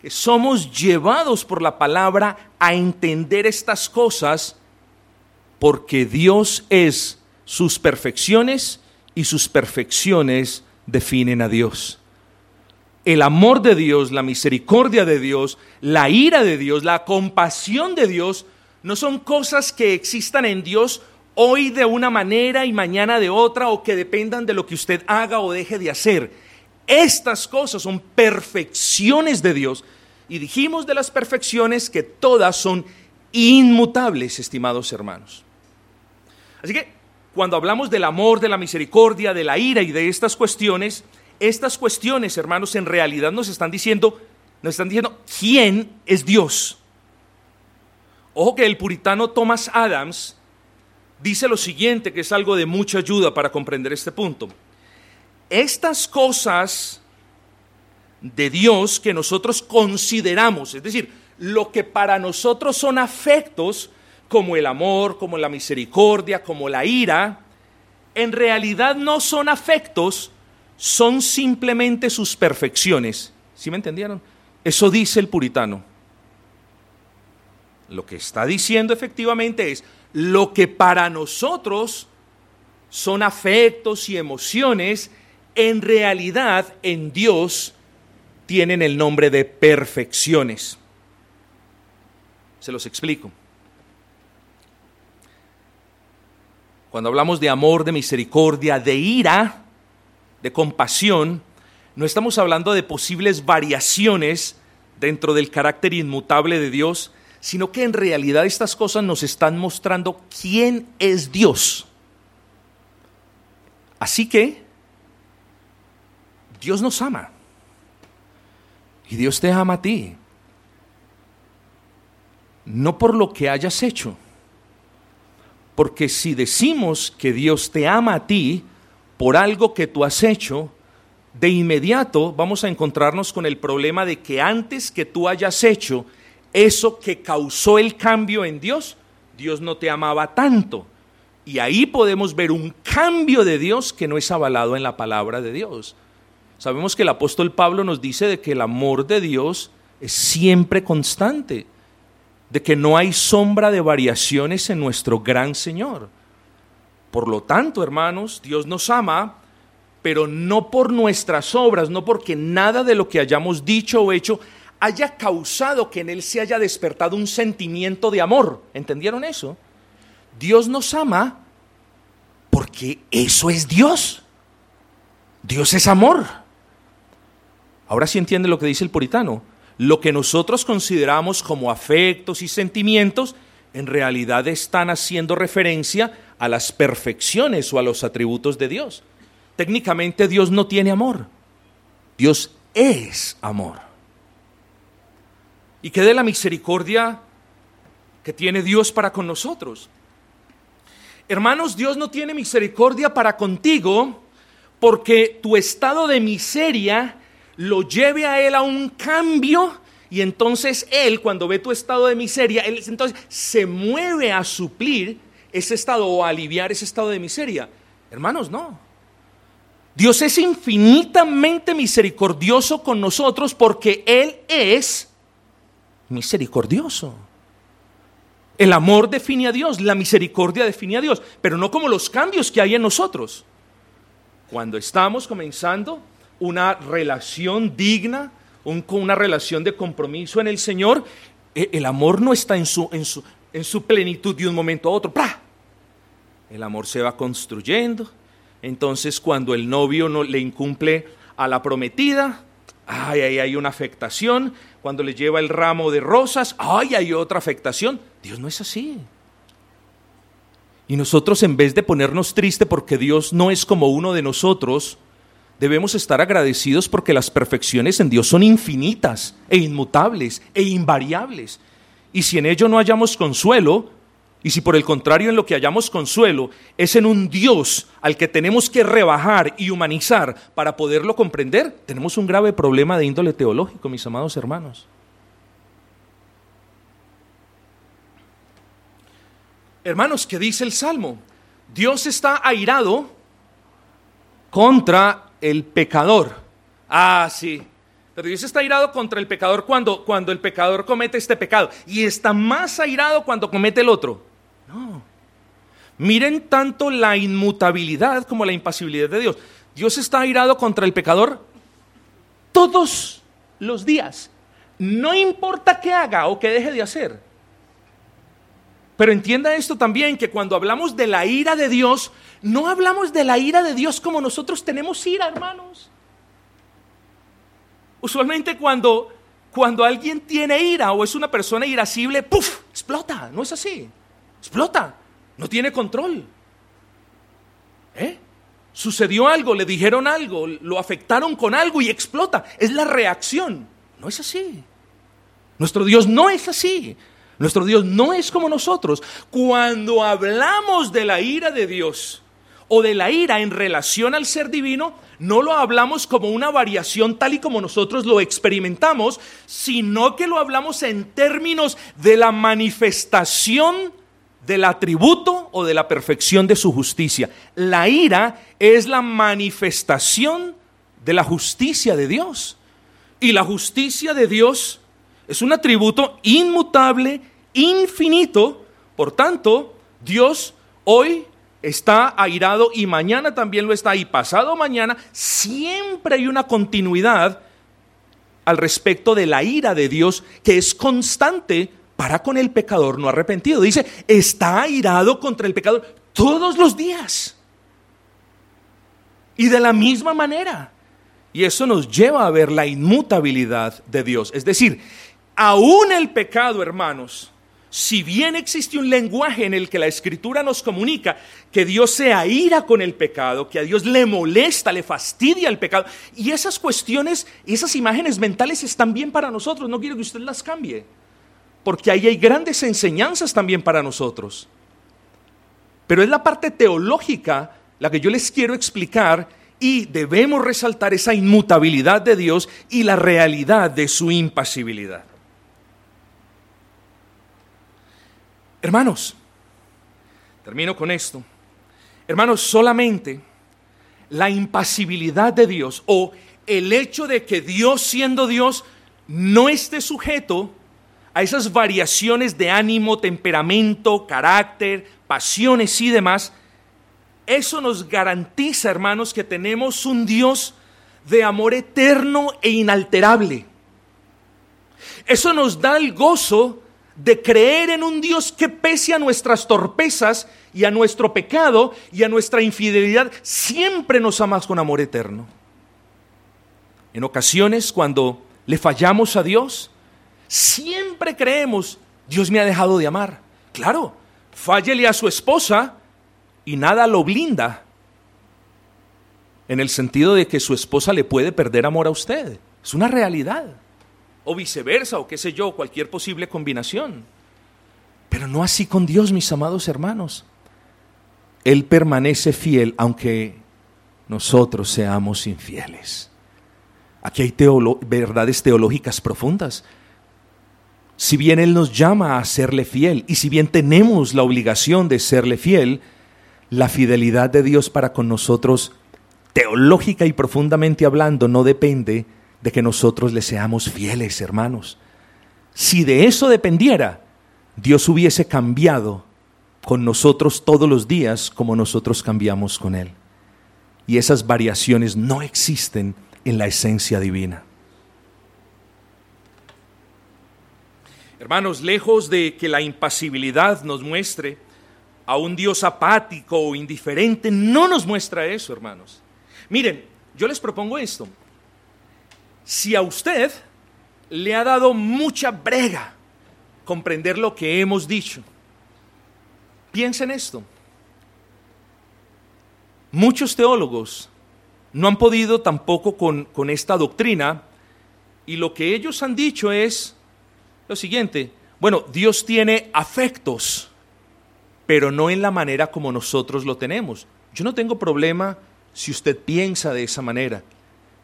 que somos llevados por la palabra a entender estas cosas porque Dios es sus perfecciones y sus perfecciones definen a Dios. El amor de Dios, la misericordia de Dios, la ira de Dios, la compasión de Dios, no son cosas que existan en Dios hoy de una manera y mañana de otra o que dependan de lo que usted haga o deje de hacer. Estas cosas son perfecciones de Dios. Y dijimos de las perfecciones que todas son inmutables, estimados hermanos. Así que cuando hablamos del amor, de la misericordia, de la ira y de estas cuestiones, estas cuestiones, hermanos, en realidad nos están diciendo, nos están diciendo quién es Dios. Ojo que el puritano Thomas Adams dice lo siguiente, que es algo de mucha ayuda para comprender este punto. Estas cosas de Dios que nosotros consideramos, es decir, lo que para nosotros son afectos, como el amor, como la misericordia, como la ira, en realidad no son afectos, son simplemente sus perfecciones. ¿Sí me entendieron? Eso dice el puritano. Lo que está diciendo efectivamente es lo que para nosotros son afectos y emociones, en realidad en Dios tienen el nombre de perfecciones. Se los explico. Cuando hablamos de amor, de misericordia, de ira, de compasión, no estamos hablando de posibles variaciones dentro del carácter inmutable de Dios, sino que en realidad estas cosas nos están mostrando quién es Dios. Así que Dios nos ama. Y Dios te ama a ti. No por lo que hayas hecho porque si decimos que Dios te ama a ti por algo que tú has hecho, de inmediato vamos a encontrarnos con el problema de que antes que tú hayas hecho eso que causó el cambio en Dios, Dios no te amaba tanto. Y ahí podemos ver un cambio de Dios que no es avalado en la palabra de Dios. Sabemos que el apóstol Pablo nos dice de que el amor de Dios es siempre constante de que no hay sombra de variaciones en nuestro gran Señor. Por lo tanto, hermanos, Dios nos ama, pero no por nuestras obras, no porque nada de lo que hayamos dicho o hecho haya causado que en Él se haya despertado un sentimiento de amor. ¿Entendieron eso? Dios nos ama porque eso es Dios. Dios es amor. Ahora sí entiende lo que dice el puritano lo que nosotros consideramos como afectos y sentimientos, en realidad están haciendo referencia a las perfecciones o a los atributos de Dios. Técnicamente Dios no tiene amor. Dios es amor. ¿Y qué de la misericordia que tiene Dios para con nosotros? Hermanos, Dios no tiene misericordia para contigo porque tu estado de miseria lo lleve a él a un cambio y entonces él, cuando ve tu estado de miseria, él entonces se mueve a suplir ese estado o a aliviar ese estado de miseria. Hermanos, no. Dios es infinitamente misericordioso con nosotros porque Él es misericordioso. El amor define a Dios, la misericordia define a Dios, pero no como los cambios que hay en nosotros. Cuando estamos comenzando una relación digna, una relación de compromiso en el Señor, e, el amor no está en su, en su, en su plenitud de un momento a otro. El amor se va construyendo. Entonces, cuando el novio no le incumple a la prometida, ay, ay, hay una afectación. Cuando le lleva el ramo de rosas, ay, hay otra afectación. Dios no es así. Y nosotros, en vez de ponernos triste porque Dios no es como uno de nosotros, debemos estar agradecidos porque las perfecciones en Dios son infinitas e inmutables e invariables. Y si en ello no hallamos consuelo, y si por el contrario en lo que hallamos consuelo es en un Dios al que tenemos que rebajar y humanizar para poderlo comprender, tenemos un grave problema de índole teológico, mis amados hermanos. Hermanos, ¿qué dice el Salmo? Dios está airado contra el pecador. Ah, sí. Pero Dios está airado contra el pecador cuando, cuando el pecador comete este pecado. Y está más airado cuando comete el otro. No. Miren tanto la inmutabilidad como la impasibilidad de Dios. Dios está airado contra el pecador todos los días. No importa qué haga o qué deje de hacer. Pero entienda esto también, que cuando hablamos de la ira de Dios, no hablamos de la ira de Dios como nosotros tenemos ira, hermanos. Usualmente cuando, cuando alguien tiene ira o es una persona irascible, ¡puf! explota. No es así. Explota. No tiene control. ¿Eh? Sucedió algo, le dijeron algo, lo afectaron con algo y explota. Es la reacción. No es así. Nuestro Dios no es así. Nuestro Dios no es como nosotros. Cuando hablamos de la ira de Dios o de la ira en relación al ser divino, no lo hablamos como una variación tal y como nosotros lo experimentamos, sino que lo hablamos en términos de la manifestación del atributo o de la perfección de su justicia. La ira es la manifestación de la justicia de Dios. Y la justicia de Dios es un atributo inmutable, infinito. Por tanto, Dios hoy está airado y mañana también lo está y pasado mañana siempre hay una continuidad al respecto de la ira de Dios que es constante para con el pecador no arrepentido. Dice, está airado contra el pecador todos los días. Y de la misma manera. Y eso nos lleva a ver la inmutabilidad de Dios. Es decir, aún el pecado, hermanos, si bien existe un lenguaje en el que la escritura nos comunica que Dios se aira con el pecado, que a Dios le molesta, le fastidia el pecado, y esas cuestiones, esas imágenes mentales están bien para nosotros, no quiero que usted las cambie porque ahí hay grandes enseñanzas también para nosotros. Pero es la parte teológica la que yo les quiero explicar y debemos resaltar esa inmutabilidad de Dios y la realidad de su impasibilidad. Hermanos, termino con esto. Hermanos, solamente la impasibilidad de Dios o el hecho de que Dios siendo Dios no esté sujeto a esas variaciones de ánimo, temperamento, carácter, pasiones y demás, eso nos garantiza, hermanos, que tenemos un Dios de amor eterno e inalterable. Eso nos da el gozo de creer en un Dios que pese a nuestras torpezas y a nuestro pecado y a nuestra infidelidad, siempre nos ama con amor eterno. En ocasiones, cuando le fallamos a Dios, Siempre creemos, Dios me ha dejado de amar. Claro, fállele a su esposa y nada lo blinda. En el sentido de que su esposa le puede perder amor a usted. Es una realidad. O viceversa, o qué sé yo, cualquier posible combinación. Pero no así con Dios, mis amados hermanos. Él permanece fiel aunque nosotros seamos infieles. Aquí hay verdades teológicas profundas si bien Él nos llama a serle fiel y si bien tenemos la obligación de serle fiel, la fidelidad de Dios para con nosotros, teológica y profundamente hablando, no depende de que nosotros le seamos fieles, hermanos. Si de eso dependiera, Dios hubiese cambiado con nosotros todos los días como nosotros cambiamos con Él. Y esas variaciones no existen en la esencia divina. Hermanos, lejos de que la impasibilidad nos muestre a un Dios apático o indiferente, no nos muestra eso, hermanos. Miren, yo les propongo esto. Si a usted le ha dado mucha brega comprender lo que hemos dicho, piensen esto. Muchos teólogos no han podido tampoco con, con esta doctrina y lo que ellos han dicho es, lo siguiente, bueno, Dios tiene afectos, pero no en la manera como nosotros lo tenemos. Yo no tengo problema si usted piensa de esa manera.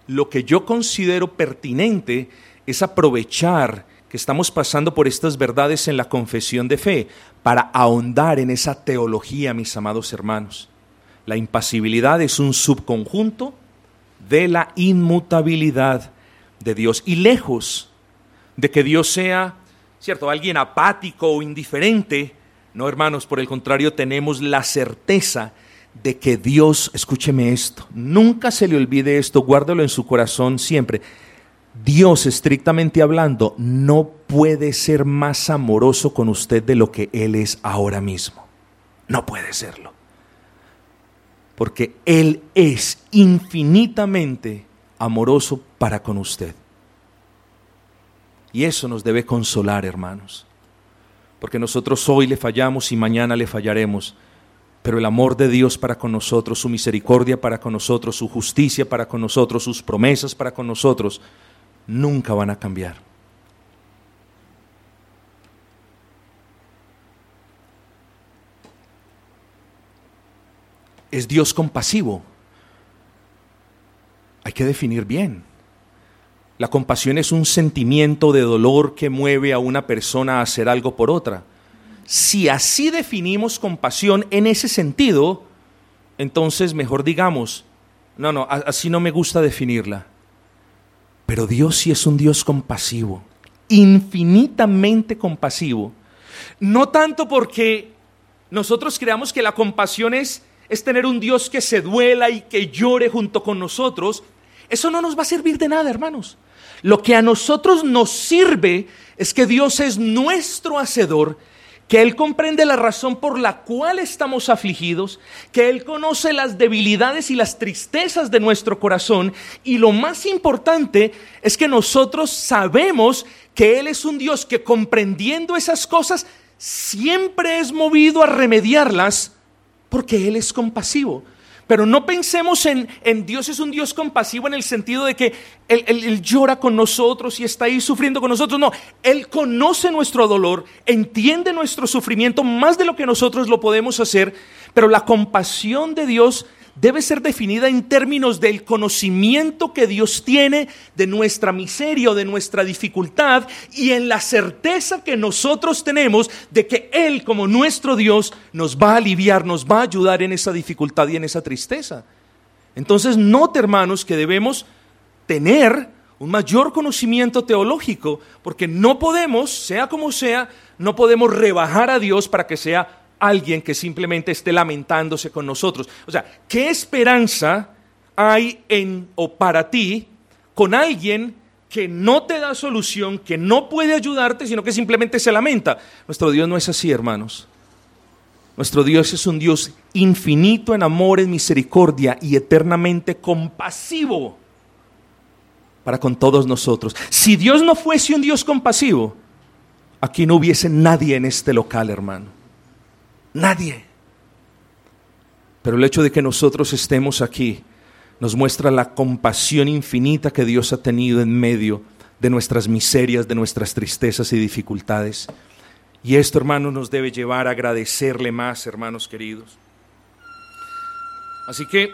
Lo que yo considero pertinente es aprovechar que estamos pasando por estas verdades en la confesión de fe para ahondar en esa teología, mis amados hermanos. La impasibilidad es un subconjunto de la inmutabilidad de Dios. Y lejos de que Dios sea, cierto, alguien apático o indiferente, no hermanos, por el contrario, tenemos la certeza de que Dios, escúcheme esto, nunca se le olvide esto, guárdalo en su corazón siempre. Dios, estrictamente hablando, no puede ser más amoroso con usted de lo que Él es ahora mismo. No puede serlo. Porque Él es infinitamente amoroso para con usted. Y eso nos debe consolar, hermanos. Porque nosotros hoy le fallamos y mañana le fallaremos. Pero el amor de Dios para con nosotros, su misericordia para con nosotros, su justicia para con nosotros, sus promesas para con nosotros, nunca van a cambiar. Es Dios compasivo. Hay que definir bien. La compasión es un sentimiento de dolor que mueve a una persona a hacer algo por otra. Si así definimos compasión en ese sentido, entonces mejor digamos, no, no, así no me gusta definirla. Pero Dios sí es un Dios compasivo, infinitamente compasivo. No tanto porque nosotros creamos que la compasión es, es tener un Dios que se duela y que llore junto con nosotros. Eso no nos va a servir de nada, hermanos. Lo que a nosotros nos sirve es que Dios es nuestro hacedor, que Él comprende la razón por la cual estamos afligidos, que Él conoce las debilidades y las tristezas de nuestro corazón y lo más importante es que nosotros sabemos que Él es un Dios que comprendiendo esas cosas siempre es movido a remediarlas porque Él es compasivo. Pero no pensemos en, Dios es un Dios compasivo en el sentido de que él, él, llora con nosotros y está ahí sufriendo con nosotros. No, Él conoce nuestro dolor, entiende nuestro sufrimiento más de lo que nosotros lo podemos hacer, pero la compasión de Dios debe ser definida en términos del conocimiento que Dios tiene de nuestra miseria o de nuestra dificultad y en la certeza que nosotros tenemos de que Él como nuestro Dios nos va a aliviar, nos va a ayudar en esa dificultad y en esa tristeza. Entonces, note hermanos que debemos tener un mayor conocimiento teológico, porque no podemos, sea como sea, no podemos rebajar a Dios para que sea alguien que simplemente esté lamentándose con nosotros. O sea, ¿qué esperanza hay en o para ti con alguien que no te da solución, que no puede ayudarte, sino que simplemente se lamenta? Nuestro Dios no es así, hermanos. Nuestro Dios es un Dios infinito en amor, en misericordia y eternamente compasivo para con todos nosotros. Si Dios no fuese un Dios compasivo, aquí no hubiese nadie en este local, hermano. Nadie. Pero el hecho de que nosotros estemos aquí nos muestra la compasión infinita que Dios ha tenido en medio de nuestras miserias, de nuestras tristezas y dificultades. Y esto, hermanos, nos debe llevar a agradecerle más, hermanos queridos. Así que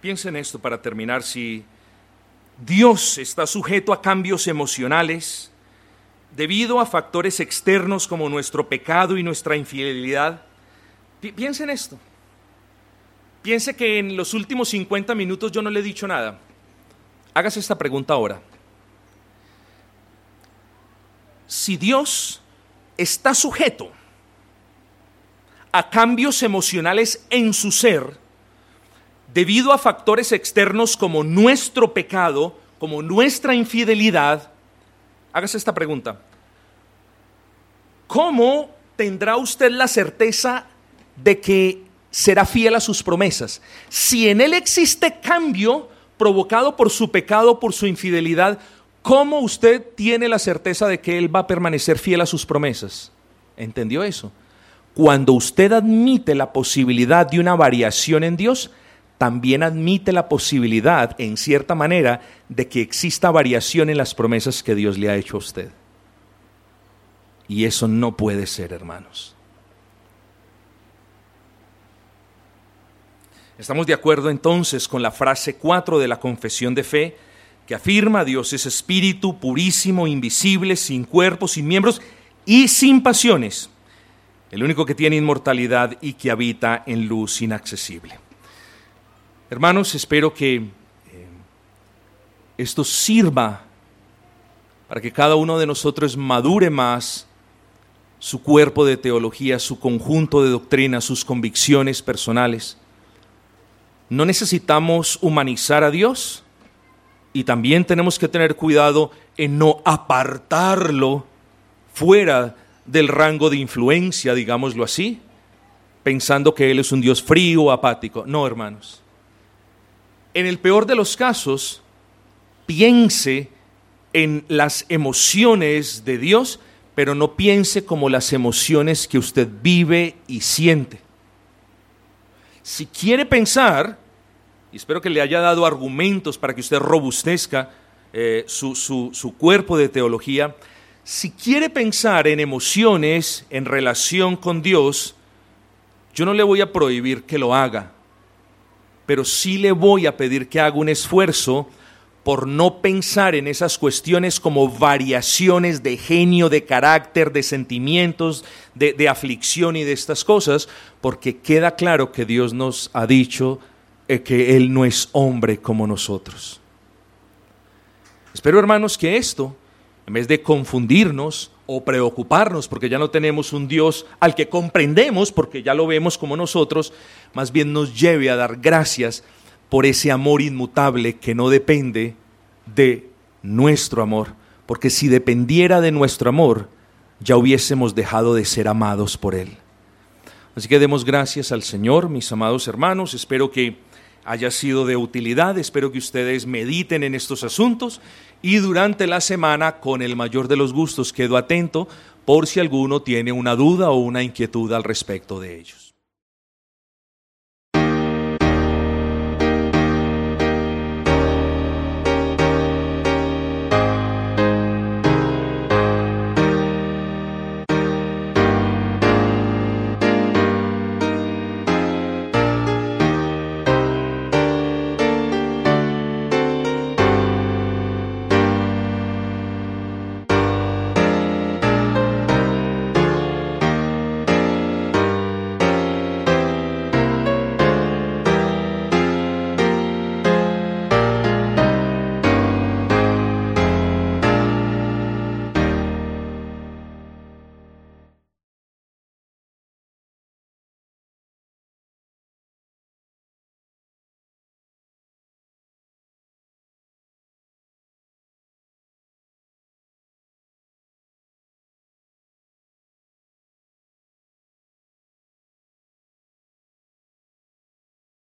piensen esto para terminar, si Dios está sujeto a cambios emocionales, debido a factores externos como nuestro pecado y nuestra infidelidad. Piense en esto. Piense que en los últimos 50 minutos yo no le he dicho nada. Hágase esta pregunta ahora. Si Dios está sujeto a cambios emocionales en su ser, debido a factores externos como nuestro pecado, como nuestra infidelidad, hágase esta pregunta. ¿Cómo tendrá usted la certeza de que será fiel a sus promesas? Si en él existe cambio provocado por su pecado, por su infidelidad, ¿cómo usted tiene la certeza de que él va a permanecer fiel a sus promesas? ¿Entendió eso? Cuando usted admite la posibilidad de una variación en Dios, también admite la posibilidad, en cierta manera, de que exista variación en las promesas que Dios le ha hecho a usted. Y eso no puede ser, hermanos. Estamos de acuerdo entonces con la frase 4 de la confesión de fe que afirma Dios es espíritu purísimo, invisible, sin cuerpo, sin miembros y sin pasiones, el único que tiene inmortalidad y que habita en luz inaccesible. Hermanos, espero que eh, esto sirva para que cada uno de nosotros madure más su cuerpo de teología, su conjunto de doctrinas, sus convicciones personales no necesitamos humanizar a Dios y también tenemos que tener cuidado en no apartarlo fuera del rango de influencia, digámoslo así, pensando que Él es un Dios frío, apático. No, hermanos. En el peor de los casos, piense en las emociones de Dios, pero no piense como las emociones que usted vive y siente. Si quiere pensar, y espero que le haya dado argumentos para que usted robustezca eh, su, su cuerpo de teología. Si quiere pensar en emociones en relación con Dios, yo no le voy a prohibir que lo haga, pero sí le voy a pedir que haga un esfuerzo por no pensar en esas cuestiones como variaciones de genio, de carácter, de sentimientos, de, de, aflicción y de estas cosas, porque queda claro que Dios nos ha dicho que Él no es hombre como nosotros. Espero, hermanos, que esto, en vez de confundirnos o preocuparnos porque ya no tenemos un Dios al que comprendemos porque ya lo vemos como nosotros, más bien nos lleve a dar gracias por ese amor inmutable que no depende de nuestro amor, porque si dependiera de nuestro amor, ya hubiésemos dejado de ser amados por Él. Así que demos gracias al Señor, mis amados hermanos, espero que haya sido de utilidad. Espero que ustedes mediten en estos asuntos y durante la semana, con el mayor de los gustos, quedo atento por si alguno tiene una duda o una inquietud al respecto de ellos.